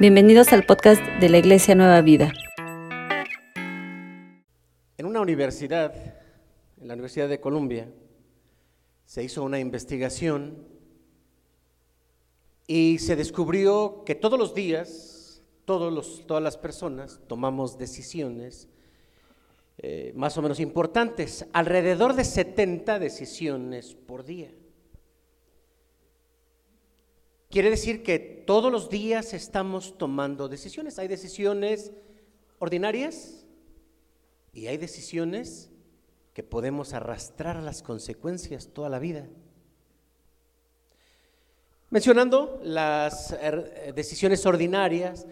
Bienvenidos al podcast de la Iglesia Nueva Vida. En una universidad, en la Universidad de Columbia, se hizo una investigación y se descubrió que todos los días, todos los, todas las personas tomamos decisiones eh, más o menos importantes, alrededor de 70 decisiones por día. Quiere decir que todos los días estamos tomando decisiones. Hay decisiones ordinarias y hay decisiones que podemos arrastrar las consecuencias toda la vida. Mencionando las er, decisiones ordinarias,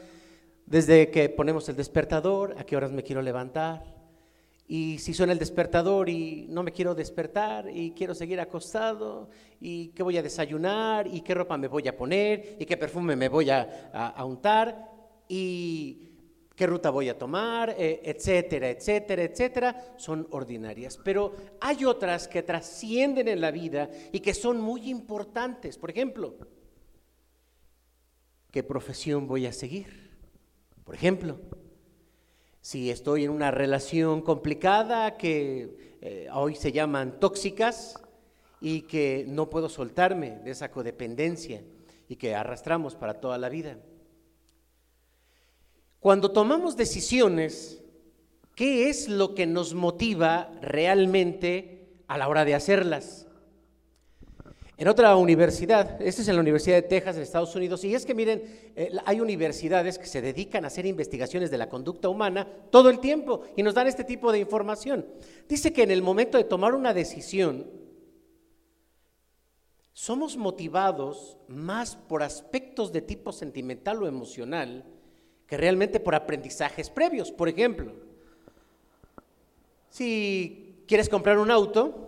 desde que ponemos el despertador, a qué horas me quiero levantar, y si suena el despertador y no me quiero despertar y quiero seguir acostado y qué voy a desayunar y qué ropa me voy a poner y qué perfume me voy a, untar y qué ruta voy a tomar, eh, etcétera, etcétera, etcétera, son ordinarias. Pero hay otras que trascienden en la vida y que son muy importantes. Por ejemplo, ¿qué profesión voy a seguir? Por ejemplo, si estoy en una relación complicada que eh, hoy se llaman tóxicas y que no puedo soltarme de esa codependencia y que arrastramos para toda la vida. Cuando tomamos decisiones, ¿qué es lo que nos motiva realmente a la hora de hacerlas? En otra universidad, esta es en la Universidad de Texas, en Estados Unidos, y es que miren, eh, hay universidades que se dedican a hacer investigaciones de la conducta humana todo el tiempo y nos dan este tipo de información. Dice que en el momento de tomar una decisión, somos motivados más por aspectos de tipo sentimental o emocional que realmente por aprendizajes previos. Por ejemplo, si quieres comprar un auto,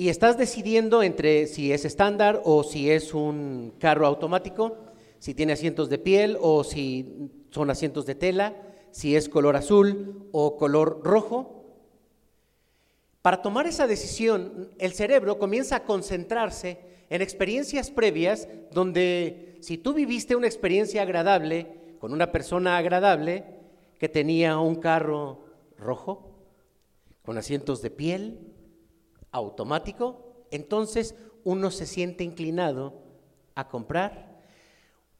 y estás decidiendo entre si es estándar o si es un carro automático, si tiene asientos de piel o si son asientos de tela, si es color azul o color rojo. Para tomar esa decisión, el cerebro comienza a concentrarse en experiencias previas donde si tú viviste una experiencia agradable con una persona agradable que tenía un carro rojo, con asientos de piel, automático, entonces uno se siente inclinado a comprar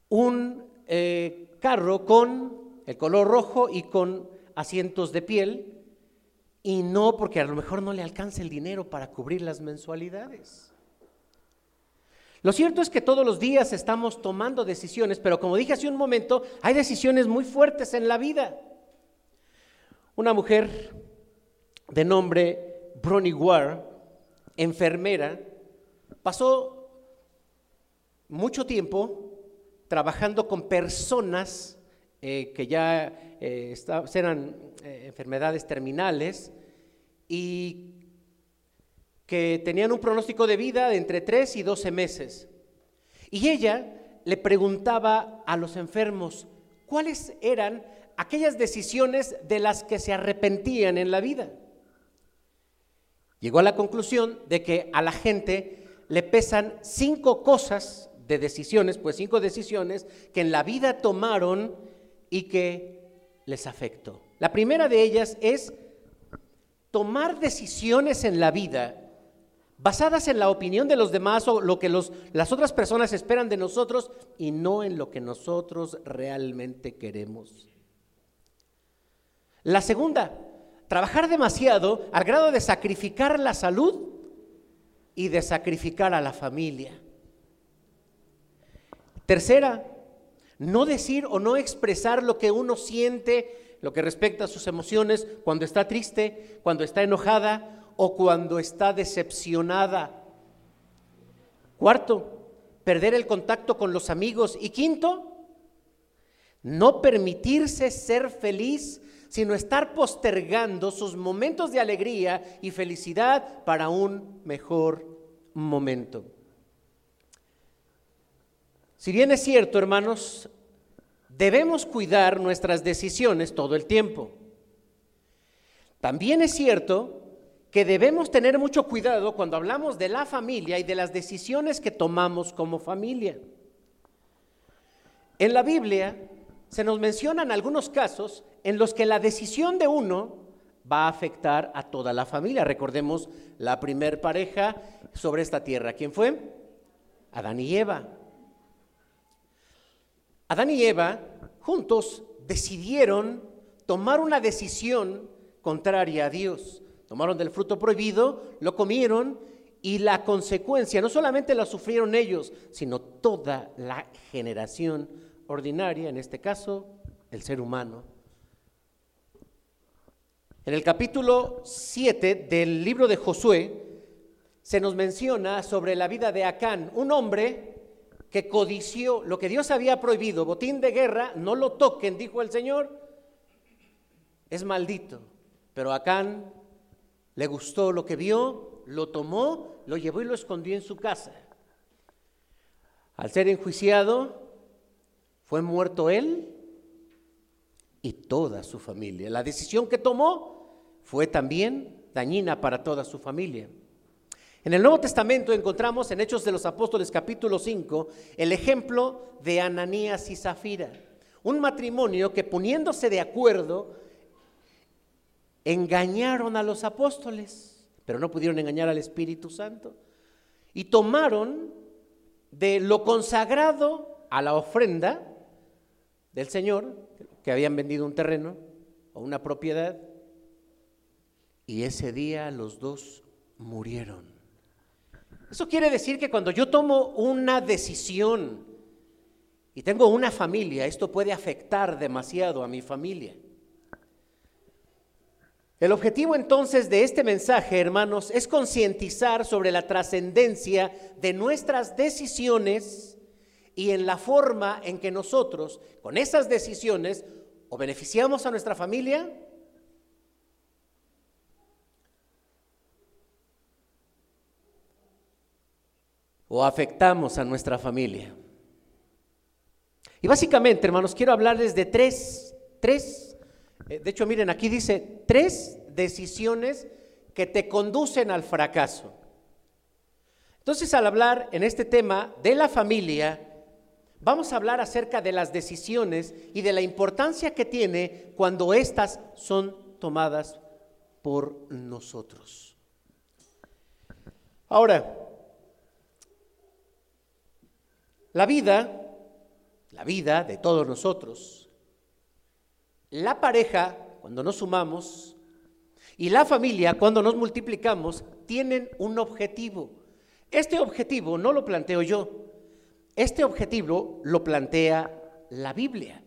un eh, carro con el color rojo y con asientos de piel y no porque a lo mejor no le alcanza el dinero para cubrir las mensualidades. Lo cierto es que todos los días estamos tomando decisiones, pero como dije hace un momento, hay decisiones muy fuertes en la vida. Una mujer de nombre Bronnie Ware enfermera, pasó mucho tiempo trabajando con personas eh, que ya eh, eran eh, enfermedades terminales y que tenían un pronóstico de vida de entre 3 y 12 meses. Y ella le preguntaba a los enfermos cuáles eran aquellas decisiones de las que se arrepentían en la vida. Llegó a la conclusión de que a la gente le pesan cinco cosas de decisiones, pues cinco decisiones que en la vida tomaron y que les afectó. La primera de ellas es tomar decisiones en la vida basadas en la opinión de los demás o lo que las otras personas esperan de nosotros y no en lo que nosotros realmente queremos. La segunda, trabajar demasiado al grado de sacrificar la salud y de sacrificar a la familia. Tercera, no decir o no expresar lo que uno siente, lo que respecta a sus emociones cuando está triste, cuando está enojada o cuando está decepcionada. Cuarto, perder el contacto con los amigos. Y quinto, no permitirse ser feliz sino estar postergando sus momentos de alegría y felicidad para un mejor momento. Si bien es cierto, hermanos, debemos cuidar nuestras decisiones todo el tiempo. También es cierto que debemos tener mucho cuidado cuando hablamos de la familia y de las decisiones que tomamos como familia. En la Biblia se nos mencionan algunos casos en los que la decisión de uno va a afectar a toda la familia. Recordemos la primer pareja sobre esta tierra. ¿Quién fue? Adán y Eva. Adán y Eva juntos decidieron tomar una decisión contraria a Dios. Tomaron del fruto prohibido, lo comieron y la consecuencia no solamente la sufrieron ellos, sino toda la generación ordinaria, en este caso el ser humano. En el capítulo 7 del libro de Josué se nos menciona sobre la vida de Acán, un hombre que codició lo que Dios había prohibido, botín de guerra, no lo toquen, dijo el Señor, es maldito. Pero Acán le gustó lo que vio, lo tomó, lo llevó y lo escondió en su casa. Al ser enjuiciado, fue muerto él y toda su familia. La decisión que tomó fue también dañina para toda su familia. En el Nuevo Testamento encontramos en Hechos de los Apóstoles capítulo 5 el ejemplo de Ananías y Zafira, un matrimonio que poniéndose de acuerdo engañaron a los apóstoles, pero no pudieron engañar al Espíritu Santo, y tomaron de lo consagrado a la ofrenda del Señor, que habían vendido un terreno o una propiedad, y ese día los dos murieron. Eso quiere decir que cuando yo tomo una decisión y tengo una familia, esto puede afectar demasiado a mi familia. El objetivo entonces de este mensaje, hermanos, es concientizar sobre la trascendencia de nuestras decisiones y en la forma en que nosotros, con esas decisiones, o beneficiamos a nuestra familia o afectamos a nuestra familia. Y básicamente, hermanos, quiero hablarles de tres, tres, eh, de hecho, miren, aquí dice tres decisiones que te conducen al fracaso. Entonces, al hablar en este tema de la familia, vamos a hablar acerca de las decisiones y de la importancia que tiene cuando éstas son tomadas por nosotros. Ahora, La vida, la vida de todos nosotros, la pareja, cuando nos sumamos, y la familia, cuando nos multiplicamos, tienen un objetivo. Este objetivo no lo planteo yo, este objetivo lo plantea la Biblia.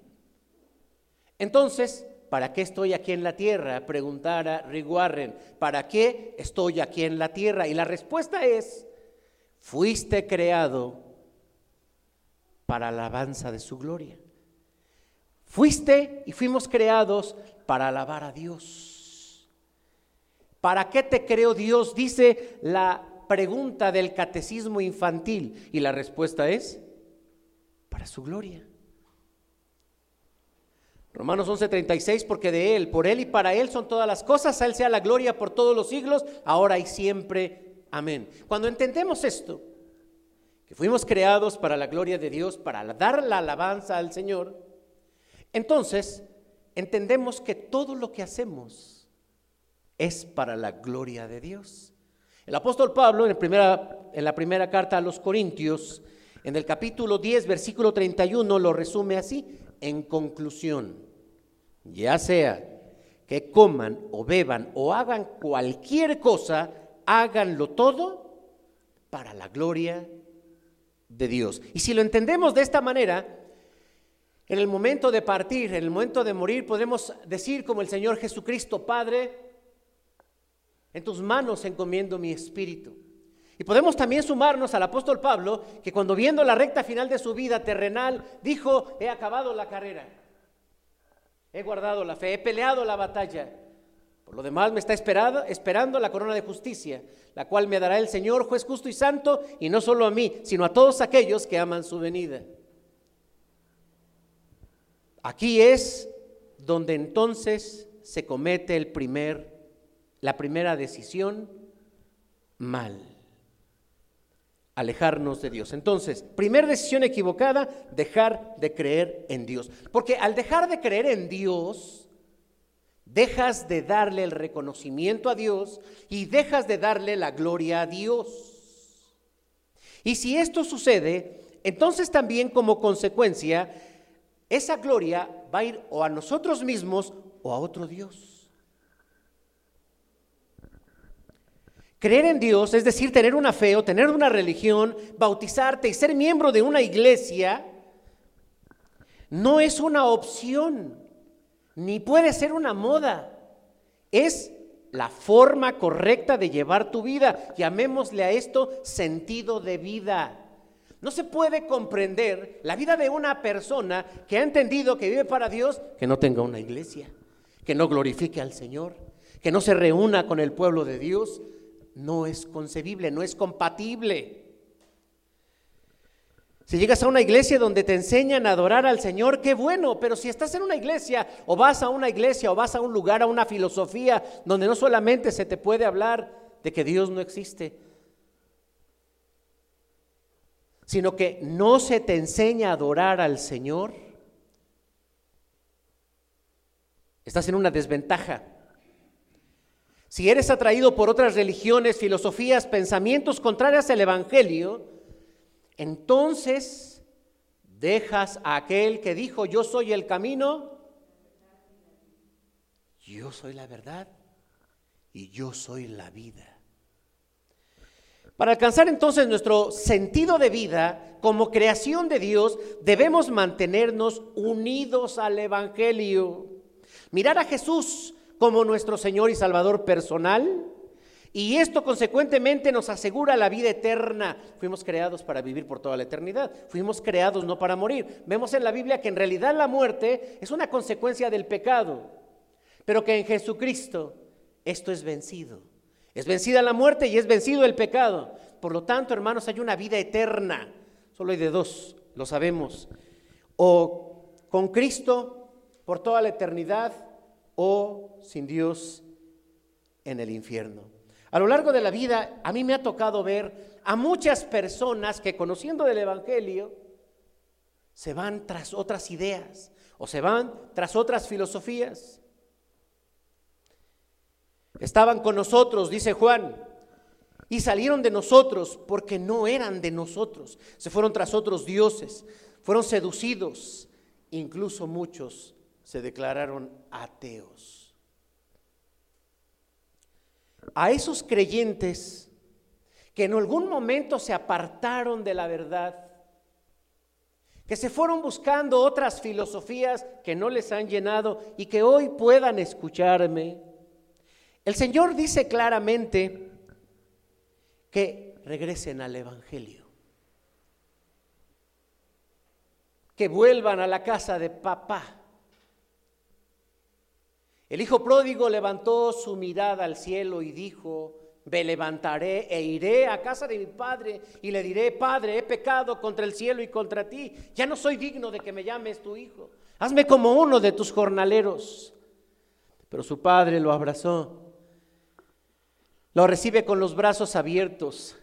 Entonces, ¿para qué estoy aquí en la tierra? Preguntara Rick Warren, ¿para qué estoy aquí en la tierra? Y la respuesta es, fuiste creado para alabanza de su gloria. Fuiste y fuimos creados para alabar a Dios. ¿Para qué te creó Dios? Dice la pregunta del catecismo infantil y la respuesta es su gloria. Romanos 11:36, porque de Él, por Él y para Él son todas las cosas, a Él sea la gloria por todos los siglos, ahora y siempre. Amén. Cuando entendemos esto, fuimos creados para la gloria de Dios, para dar la alabanza al Señor, entonces entendemos que todo lo que hacemos es para la gloria de Dios. El apóstol Pablo, en, primera, en la primera carta a los Corintios, en el capítulo 10, versículo 31, lo resume así, en conclusión, ya sea que coman o beban o hagan cualquier cosa, háganlo todo para la gloria de Dios. Y si lo entendemos de esta manera, en el momento de partir, en el momento de morir, podemos decir como el Señor Jesucristo, Padre, en tus manos encomiendo mi espíritu. Y podemos también sumarnos al apóstol Pablo, que cuando viendo la recta final de su vida terrenal, dijo, he acabado la carrera, he guardado la fe, he peleado la batalla, por lo demás me está esperado, esperando la corona de justicia, la cual me dará el Señor, juez justo y santo, y no solo a mí, sino a todos aquellos que aman su venida. Aquí es donde entonces se comete el primer, la primera decisión mal. Alejarnos de Dios. Entonces, primera decisión equivocada, dejar de creer en Dios. Porque al dejar de creer en Dios, dejas de darle el reconocimiento a Dios y dejas de darle la gloria a Dios. Y si esto sucede, entonces también como consecuencia, esa gloria va a ir o a nosotros mismos o a otro Dios. Creer en Dios, es decir, tener una fe o tener una religión, bautizarte y ser miembro de una iglesia, no es una opción, ni puede ser una moda. Es la forma correcta de llevar tu vida. Llamémosle a esto sentido de vida. No se puede comprender la vida de una persona que ha entendido que vive para Dios, que no tenga una iglesia, que no glorifique al Señor, que no se reúna con el pueblo de Dios. No es concebible, no es compatible. Si llegas a una iglesia donde te enseñan a adorar al Señor, qué bueno, pero si estás en una iglesia o vas a una iglesia o vas a un lugar, a una filosofía donde no solamente se te puede hablar de que Dios no existe, sino que no se te enseña a adorar al Señor, estás en una desventaja. Si eres atraído por otras religiones, filosofías, pensamientos contrarios al Evangelio, entonces dejas a aquel que dijo, yo soy el camino, yo soy la verdad y yo soy la vida. Para alcanzar entonces nuestro sentido de vida como creación de Dios, debemos mantenernos unidos al Evangelio. Mirar a Jesús como nuestro Señor y Salvador personal. Y esto consecuentemente nos asegura la vida eterna. Fuimos creados para vivir por toda la eternidad. Fuimos creados no para morir. Vemos en la Biblia que en realidad la muerte es una consecuencia del pecado. Pero que en Jesucristo esto es vencido. Es vencida la muerte y es vencido el pecado. Por lo tanto, hermanos, hay una vida eterna. Solo hay de dos, lo sabemos. O con Cristo por toda la eternidad o sin Dios en el infierno. A lo largo de la vida, a mí me ha tocado ver a muchas personas que conociendo del Evangelio, se van tras otras ideas o se van tras otras filosofías. Estaban con nosotros, dice Juan, y salieron de nosotros porque no eran de nosotros. Se fueron tras otros dioses, fueron seducidos. Incluso muchos se declararon ateos. A esos creyentes que en algún momento se apartaron de la verdad, que se fueron buscando otras filosofías que no les han llenado y que hoy puedan escucharme, el Señor dice claramente que regresen al Evangelio, que vuelvan a la casa de papá. El hijo pródigo levantó su mirada al cielo y dijo, me levantaré e iré a casa de mi padre y le diré, Padre, he pecado contra el cielo y contra ti, ya no soy digno de que me llames tu hijo, hazme como uno de tus jornaleros. Pero su padre lo abrazó lo recibe con los brazos abiertos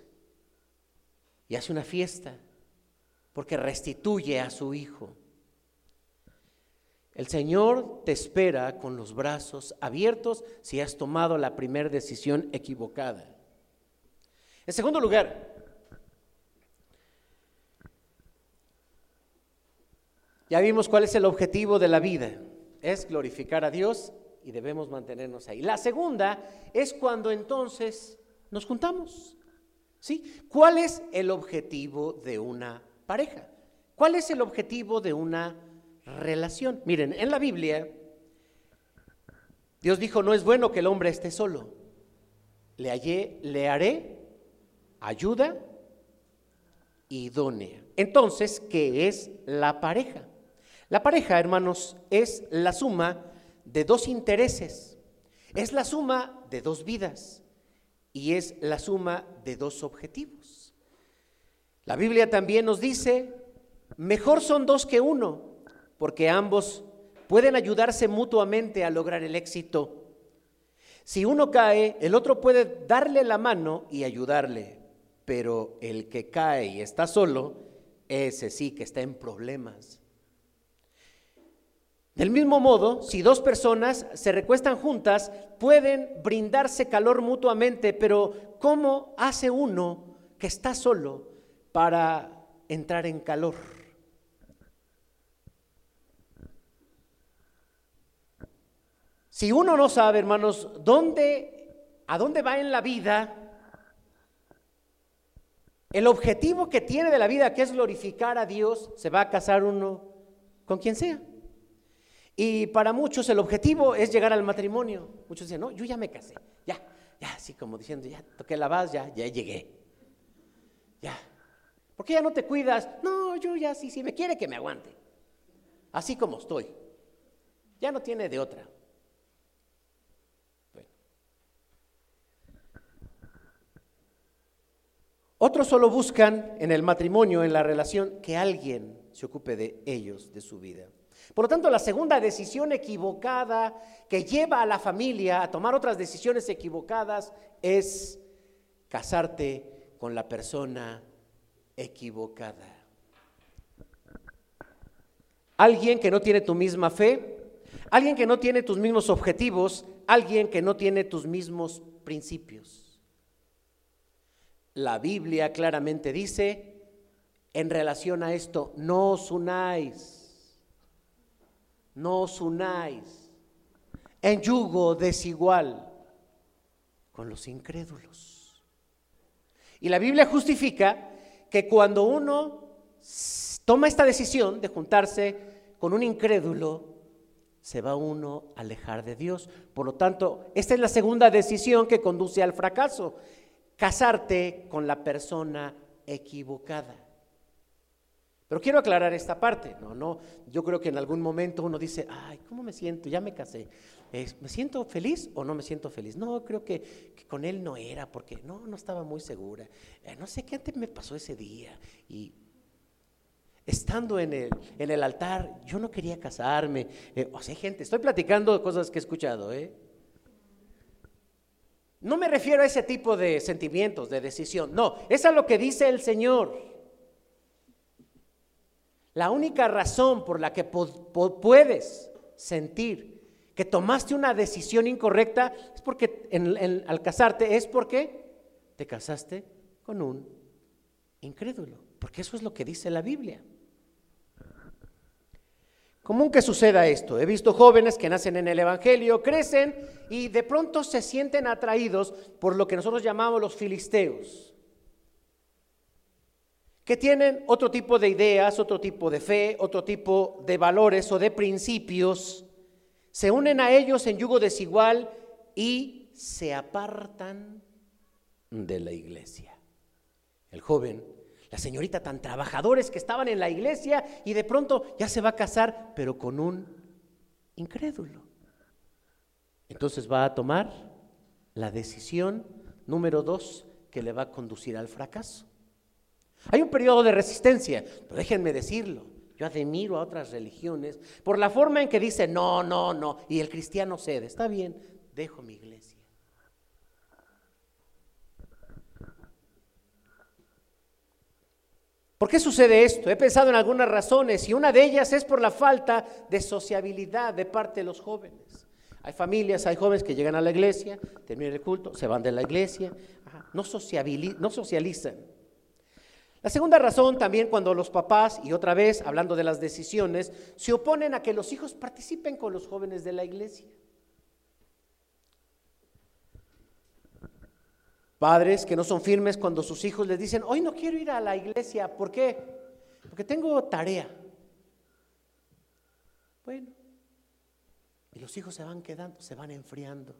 y hace una fiesta porque restituye a su hijo. El Señor te espera con los brazos abiertos si has tomado la primera decisión equivocada. En segundo lugar, ya vimos cuál es el objetivo de la vida. Es glorificar a Dios y debemos mantenernos ahí. La segunda es cuando entonces nos juntamos. ¿Sí? ¿Cuál es el objetivo de una pareja? ¿Cuál es el objetivo de una relación? Miren, en la Biblia Dios dijo, no es bueno que el hombre esté solo. Le, hallé, le haré ayuda idónea. Entonces, ¿qué es la pareja? La pareja, hermanos, es la suma de dos intereses, es la suma de dos vidas y es la suma de dos objetivos. La Biblia también nos dice, mejor son dos que uno, porque ambos pueden ayudarse mutuamente a lograr el éxito. Si uno cae, el otro puede darle la mano y ayudarle, pero el que cae y está solo, ese sí que está en problemas. Del mismo modo, si dos personas se recuestan juntas, pueden brindarse calor mutuamente, pero ¿cómo hace uno que está solo para entrar en calor? Si uno no sabe, hermanos, dónde, a dónde va en la vida, el objetivo que tiene de la vida, que es glorificar a Dios, se va a casar uno con quien sea. Y para muchos el objetivo es llegar al matrimonio. Muchos dicen, no, yo ya me casé, ya, ya, así como diciendo, ya toqué la base, ya, ya llegué. Ya. ¿Por qué ya no te cuidas? No, yo ya sí, si me quiere que me aguante. Así como estoy. Ya no tiene de otra. Otros solo buscan en el matrimonio, en la relación, que alguien se ocupe de ellos, de su vida. Por lo tanto, la segunda decisión equivocada que lleva a la familia a tomar otras decisiones equivocadas es casarte con la persona equivocada. Alguien que no tiene tu misma fe, alguien que no tiene tus mismos objetivos, alguien que no tiene tus mismos principios. La Biblia claramente dice en relación a esto, no os unáis, no os unáis en yugo desigual con los incrédulos. Y la Biblia justifica que cuando uno toma esta decisión de juntarse con un incrédulo, se va uno a alejar de Dios. Por lo tanto, esta es la segunda decisión que conduce al fracaso casarte con la persona equivocada. Pero quiero aclarar esta parte, no, no, yo creo que en algún momento uno dice, ay, ¿cómo me siento? Ya me casé. ¿Me siento feliz o no me siento feliz? No, creo que, con él no era, porque no, no estaba muy segura. Eh, no sé qué antes me pasó ese día. Y estando en el, en el altar, yo no quería casarme. Eh, o sea, gente, estoy platicando cosas que he escuchado, ¿eh? No me refiero a ese tipo de sentimientos, de decisión. No, es a lo que dice el Señor. La única razón por la que puedes sentir que tomaste una decisión incorrecta es porque al casarte es porque te casaste con un incrédulo. Porque eso es lo que dice la Biblia. Común que suceda esto. He visto jóvenes que nacen en el Evangelio, crecen y de pronto se sienten atraídos por lo que nosotros llamamos los filisteos, que tienen otro tipo de ideas, otro tipo de fe, otro tipo de valores o de principios, se unen a ellos en yugo desigual y se apartan de la iglesia. El joven la señorita tan trabajadores que estaban en la iglesia y de pronto ya se va a casar, pero con un incrédulo. Entonces va a tomar la decisión número dos que le va a conducir al fracaso. Hay un periodo de resistencia, pero déjenme decirlo, yo admiro a otras religiones por la forma en que dice no, no, no, y el cristiano cede, está bien, dejo mi iglesia. ¿Por qué sucede esto? He pensado en algunas razones y una de ellas es por la falta de sociabilidad de parte de los jóvenes. Hay familias, hay jóvenes que llegan a la iglesia, terminan el culto, se van de la iglesia, no, no socializan. La segunda razón también cuando los papás, y otra vez hablando de las decisiones, se oponen a que los hijos participen con los jóvenes de la iglesia. Padres que no son firmes cuando sus hijos les dicen, hoy no quiero ir a la iglesia. ¿Por qué? Porque tengo tarea. Bueno, y los hijos se van quedando, se van enfriando.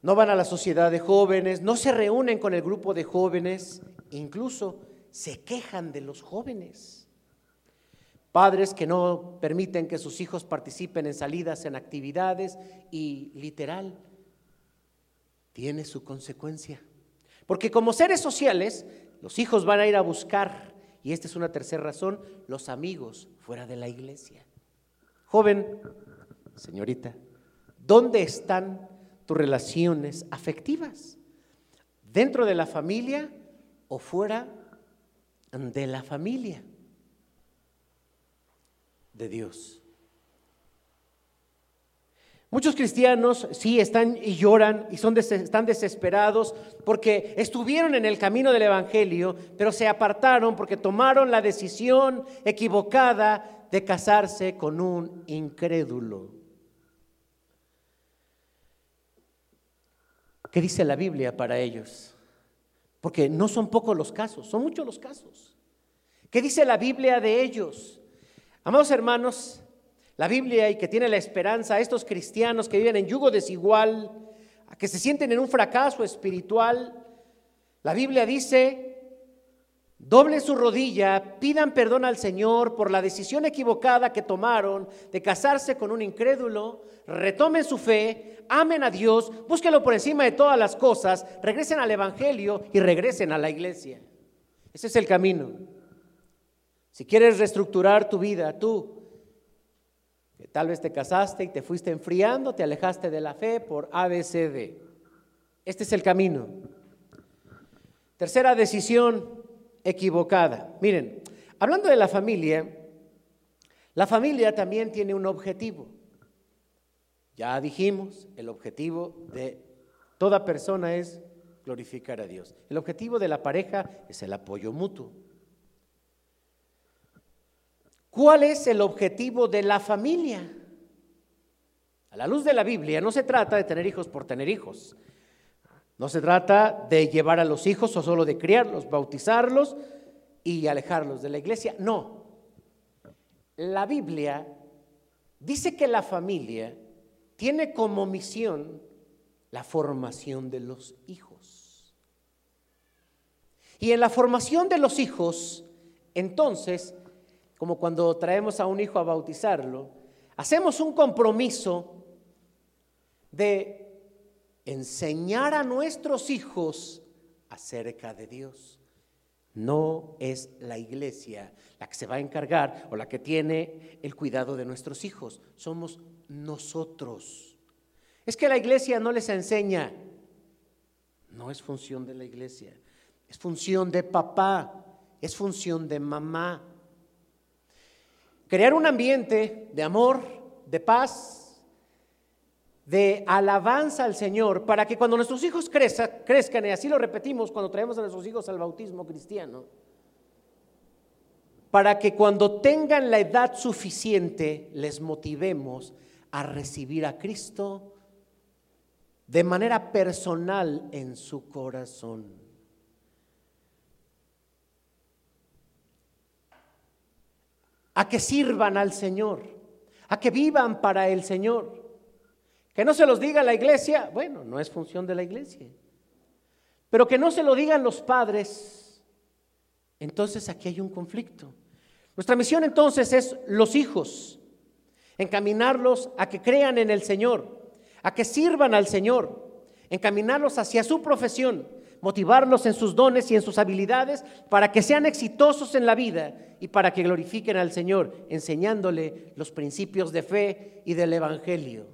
No van a la sociedad de jóvenes, no se reúnen con el grupo de jóvenes, incluso se quejan de los jóvenes. Padres que no permiten que sus hijos participen en salidas, en actividades y literal, tiene su consecuencia. Porque como seres sociales, los hijos van a ir a buscar, y esta es una tercera razón, los amigos fuera de la iglesia. Joven, señorita, ¿dónde están tus relaciones afectivas, dentro de la familia o fuera de la familia de Dios. Muchos cristianos sí están y lloran y son están desesperados porque estuvieron en el camino del Evangelio, pero se apartaron porque tomaron la decisión equivocada de casarse con un incrédulo. ¿Qué dice la Biblia para ellos? Porque no son pocos los casos, son muchos los casos. ¿Qué dice la Biblia de ellos? Amados hermanos, la Biblia y que tiene la esperanza a estos cristianos que viven en yugo desigual, que se sienten en un fracaso espiritual. La Biblia dice, doblen su rodilla, pidan perdón al Señor por la decisión equivocada que tomaron de casarse con un incrédulo, retomen su fe, amen a Dios, búsquenlo por encima de todas las cosas, regresen al Evangelio y regresen a la iglesia. Ese es el camino. Si quieres reestructurar tu vida, tú, Tal vez te casaste y te fuiste enfriando, te alejaste de la fe por ABCD. Este es el camino. Tercera decisión equivocada. Miren, hablando de la familia, la familia también tiene un objetivo. Ya dijimos, el objetivo de toda persona es glorificar a Dios. El objetivo de la pareja es el apoyo mutuo. ¿Cuál es el objetivo de la familia? A la luz de la Biblia no se trata de tener hijos por tener hijos. No se trata de llevar a los hijos o solo de criarlos, bautizarlos y alejarlos de la iglesia. No. La Biblia dice que la familia tiene como misión la formación de los hijos. Y en la formación de los hijos, entonces, como cuando traemos a un hijo a bautizarlo, hacemos un compromiso de enseñar a nuestros hijos acerca de Dios. No es la iglesia la que se va a encargar o la que tiene el cuidado de nuestros hijos, somos nosotros. Es que la iglesia no les enseña, no es función de la iglesia, es función de papá, es función de mamá. Crear un ambiente de amor, de paz, de alabanza al Señor, para que cuando nuestros hijos crezcan, y así lo repetimos cuando traemos a nuestros hijos al bautismo cristiano, para que cuando tengan la edad suficiente les motivemos a recibir a Cristo de manera personal en su corazón. A que sirvan al Señor, a que vivan para el Señor. Que no se los diga la iglesia, bueno, no es función de la iglesia. Pero que no se lo digan los padres, entonces aquí hay un conflicto. Nuestra misión entonces es los hijos, encaminarlos a que crean en el Señor, a que sirvan al Señor, encaminarlos hacia su profesión, motivarlos en sus dones y en sus habilidades para que sean exitosos en la vida y para que glorifiquen al Señor, enseñándole los principios de fe y del Evangelio.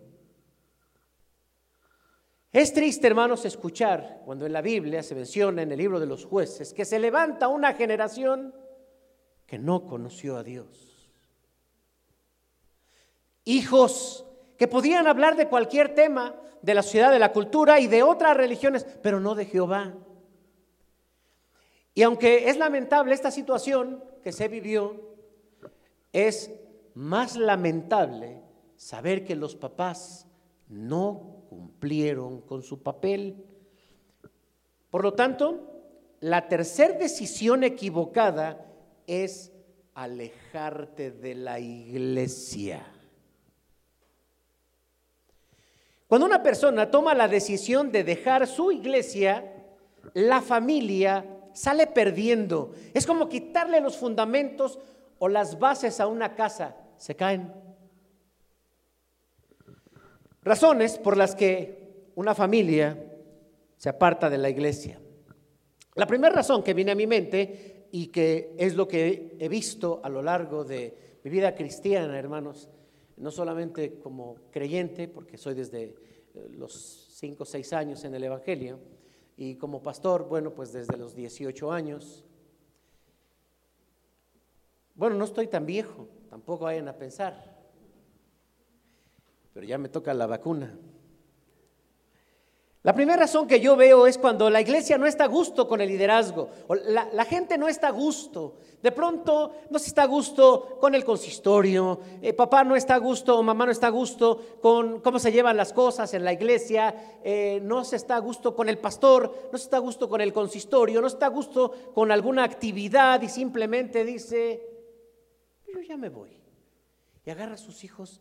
Es triste, hermanos, escuchar cuando en la Biblia se menciona en el libro de los jueces que se levanta una generación que no conoció a Dios. Hijos que podían hablar de cualquier tema, de la sociedad, de la cultura y de otras religiones, pero no de Jehová. Y aunque es lamentable esta situación que se vivió, es más lamentable saber que los papás no cumplieron con su papel. Por lo tanto, la tercera decisión equivocada es alejarte de la iglesia. Cuando una persona toma la decisión de dejar su iglesia, la familia sale perdiendo. Es como quitarle los fundamentos o las bases a una casa. Se caen. Razones por las que una familia se aparta de la iglesia. La primera razón que viene a mi mente y que es lo que he visto a lo largo de mi vida cristiana, hermanos, no solamente como creyente, porque soy desde eh, los cinco o seis años en el Evangelio y como pastor, bueno, pues desde los 18 años. Bueno, no estoy tan viejo, tampoco vayan a pensar, pero ya me toca la vacuna. La primera razón que yo veo es cuando la iglesia no está a gusto con el liderazgo, o la, gente no está a gusto. De pronto no se está a gusto con el consistorio, eh, papá no está a gusto mamá no está a gusto con cómo se llevan las cosas en la iglesia, eh, no se está a gusto con el pastor, no se está a gusto con el consistorio, no está a gusto con alguna actividad y simplemente dice, yo ya me voy. Y agarra a sus hijos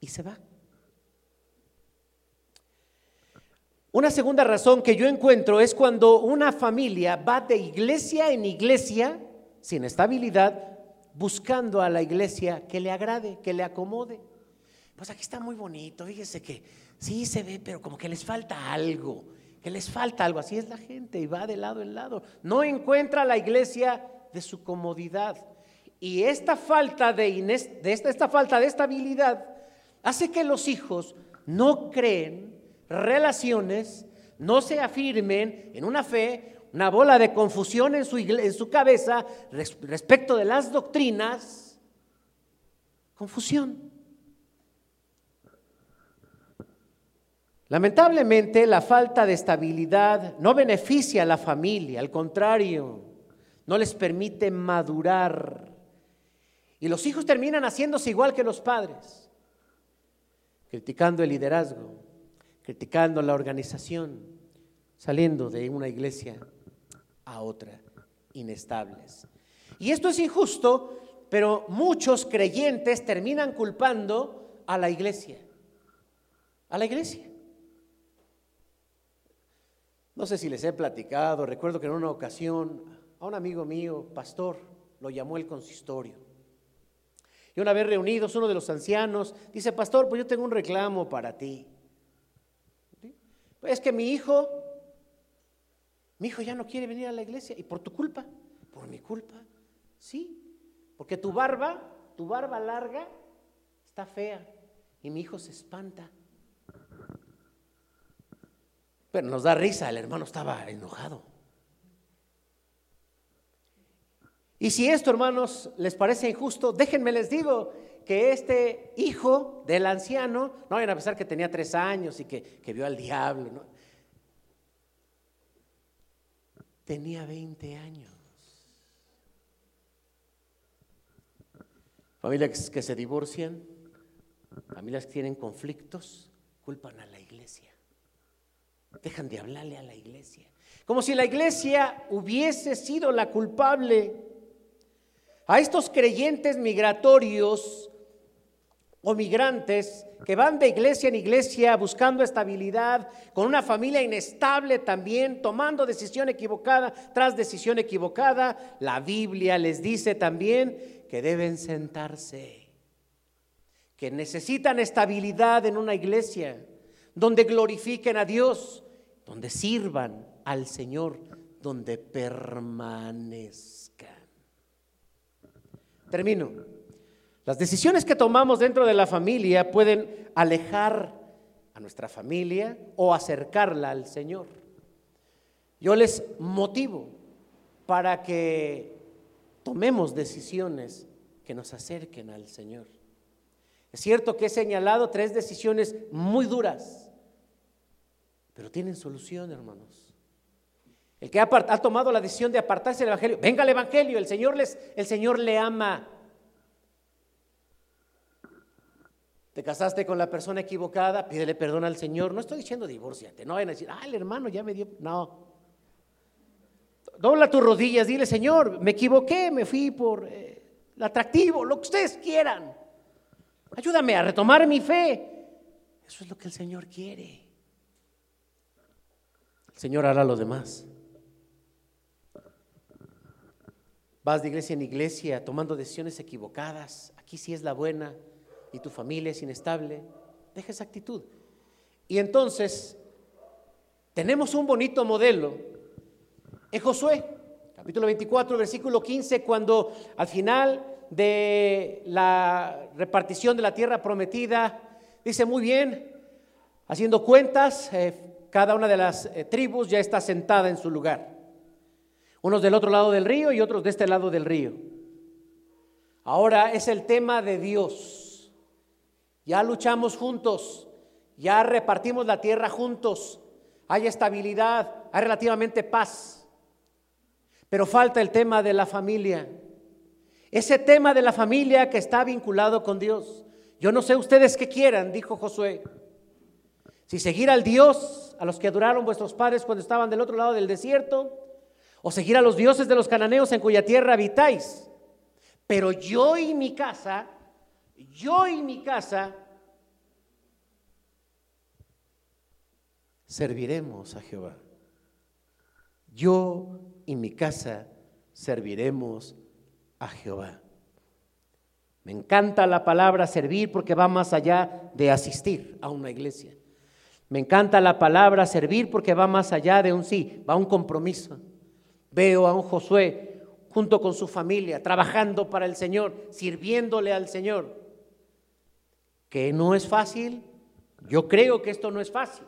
y se va. Una segunda razón que yo encuentro es cuando una familia va de iglesia en iglesia sin estabilidad, buscando a la iglesia que le agrade, que le acomode. Pues aquí está muy bonito, fíjese que sí se ve, pero como que les falta algo, que les falta algo. Así es la gente y va de lado en lado. No encuentra la iglesia de su comodidad. Y esta falta de, esta falta de estabilidad hace que los hijos no creen relaciones, no se afirmen en una fe, una bola de confusión en su, en su cabeza respecto de las doctrinas, confusión. Lamentablemente la falta de estabilidad no beneficia a la familia, al contrario, no les permite madurar. Y los hijos terminan haciéndose igual que los padres, criticando el liderazgo, criticando la organización, saliendo de una iglesia a otra, inestables. Y esto es injusto, pero muchos creyentes terminan culpando a la iglesia, a la iglesia. No sé si les he platicado, recuerdo que en una ocasión a un amigo mío, pastor, lo llamó el consistorio. Y una vez reunidos, uno de los ancianos dice, pastor, pues yo tengo un reclamo para ti. Es que mi hijo, mi hijo ya no quiere venir a la iglesia y por tu culpa, por mi culpa, sí, porque tu barba, tu barba larga está fea y mi hijo se espanta. Pero nos da risa, el hermano estaba enojado. Y si esto, hermanos, les parece injusto, déjenme les digo que este hijo del anciano, no vayan a pensar que tenía tres años y que, vio al diablo, ¿no? tenía 20 años. Familias que se divorcian, familias que tienen conflictos, culpan a la iglesia. Dejan de hablarle a la iglesia. Como si la iglesia hubiese sido la culpable. A estos creyentes migratorios o migrantes que van de iglesia en iglesia buscando estabilidad, con una familia inestable también, tomando decisión equivocada tras decisión equivocada, la Biblia les dice también que deben sentarse, que necesitan estabilidad en una iglesia, donde glorifiquen a Dios, donde sirvan al Señor, donde permanezcan. Termino. Las decisiones que tomamos dentro de la familia pueden alejar a nuestra familia o acercarla al Señor. Yo les motivo para que tomemos decisiones que nos acerquen al Señor. Es cierto que he señalado tres decisiones muy duras, pero tienen solución, hermanos. El que ha, tomado la decisión de apartarse del Evangelio, venga al Evangelio, el Señor, les, el Señor le ama. Te casaste con la persona equivocada, pídele perdón al Señor. No estoy diciendo divórciate, no vayan a decir, ah, el hermano ya me dio. No. Dobla tus rodillas, dile, Señor, me equivoqué, me fui por eh, el atractivo, lo que ustedes quieran. Ayúdame a retomar mi fe. Eso es lo que el Señor quiere. El Señor hará lo demás. Vas de iglesia en iglesia tomando decisiones equivocadas. Aquí sí es la buena y tu familia es inestable, deja esa actitud. Y entonces tenemos un bonito modelo en Josué, capítulo 24, versículo 15, cuando al final de la repartición de la tierra prometida, dice muy bien, haciendo cuentas, eh, cada una de las eh, tribus ya está sentada en su lugar. Unos del otro lado del río y otros de este lado del río. Ahora es el tema de Dios. Ya luchamos juntos, ya repartimos la tierra juntos, hay estabilidad, hay relativamente paz. Pero falta el tema de la familia. Ese tema de la familia que está vinculado con Dios. Yo no sé ustedes qué quieran, dijo Josué. Si seguir al Dios a los que adoraron vuestros padres cuando estaban del otro lado del desierto, o seguir a los dioses de los cananeos en cuya tierra habitáis. Pero yo y mi casa, yo y mi casa, serviremos a Jehová. Yo y mi casa serviremos a Jehová. Me encanta la palabra servir porque va más allá de asistir a una iglesia. Me encanta la palabra servir porque va más allá de un sí, va a un compromiso. Veo a un Josué junto con su familia, trabajando para el Señor, sirviéndole al Señor. Que no es fácil, yo creo que esto no es fácil,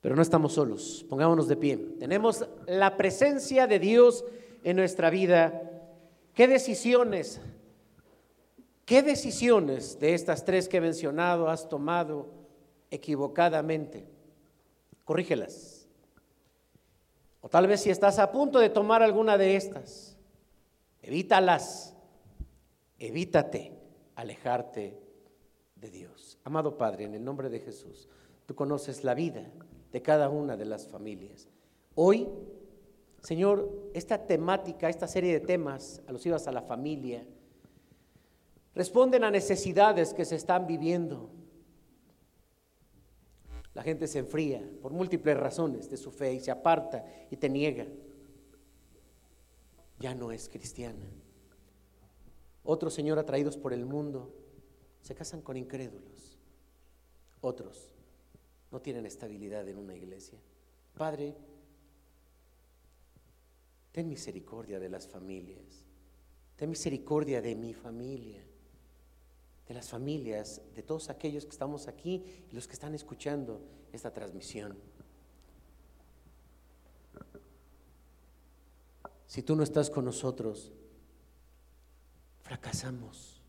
pero no estamos solos, pongámonos de pie. Tenemos la presencia de Dios en nuestra vida. ¿Qué decisiones, qué decisiones de estas tres que he mencionado has tomado equivocadamente? Corrígelas. O tal vez si estás a punto de tomar alguna de estas, evítalas, evítate alejarte de Dios. Amado Padre, en el nombre de Jesús, tú conoces la vida de cada una de las familias. Hoy, Señor, esta temática, esta serie de temas alusivas a la familia, responden a necesidades que se están viviendo la gente se enfría por múltiples razones de su fe y se aparta y te niega. Ya no es cristiana. Otros, Señor, atraídos por el mundo, se casan con incrédulos. Otros no tienen estabilidad en una iglesia. Padre, ten misericordia de las familias. Ten misericordia de mi familia de las familias, de todos aquellos que estamos aquí y los que están escuchando esta transmisión. Si tú no estás con nosotros, fracasamos.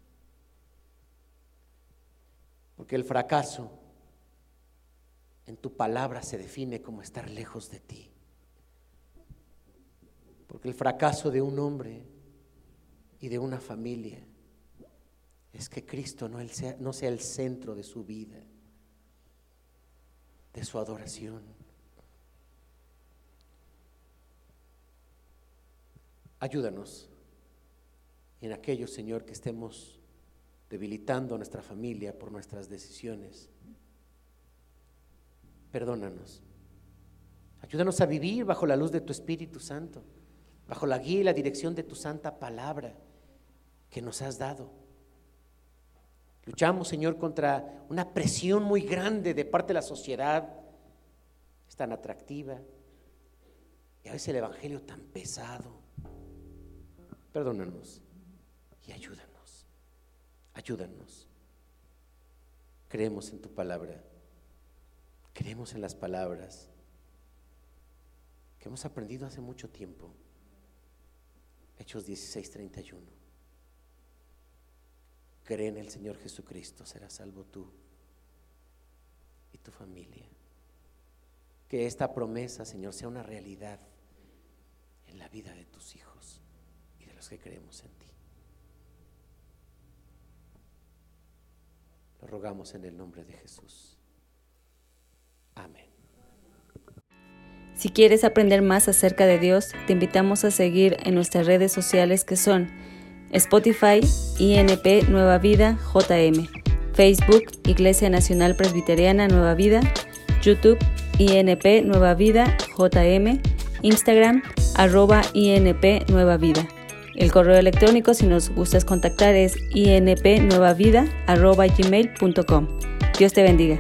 Porque el fracaso en tu palabra se define como estar lejos de ti. Porque el fracaso de un hombre y de una familia es que Cristo no, sea, no sea el centro de su vida, de su adoración. Ayúdanos en aquello, Señor, que estemos debilitando a nuestra familia por nuestras decisiones. Perdónanos. Ayúdanos a vivir bajo la luz de tu Espíritu Santo, bajo la guía y la dirección de tu santa palabra que nos has dado. Luchamos, Señor, contra una presión muy grande de parte de la sociedad. Es tan atractiva. Y a veces el Evangelio tan pesado. Perdónanos y ayúdanos. Ayúdanos. Creemos en tu palabra. Creemos en las palabras que hemos aprendido hace mucho tiempo. Hechos 16, 31. Cree en el Señor Jesucristo, serás salvo tú y tu familia. Que esta promesa, Señor, sea una realidad en la vida de tus hijos y de los que creemos en ti. Lo rogamos en el nombre de Jesús. Amén. Si quieres aprender más acerca de Dios, te invitamos a seguir en nuestras redes sociales que son Spotify, INP Nueva Vida, JM, Facebook, Iglesia Nacional Presbiteriana Nueva Vida, YouTube, INP Nueva Vida, JM, Instagram, arroba INP Nueva Vida. El correo electrónico, si nos gustas contactar, es inpnuevavida, arroba gmail.com. Dios te bendiga.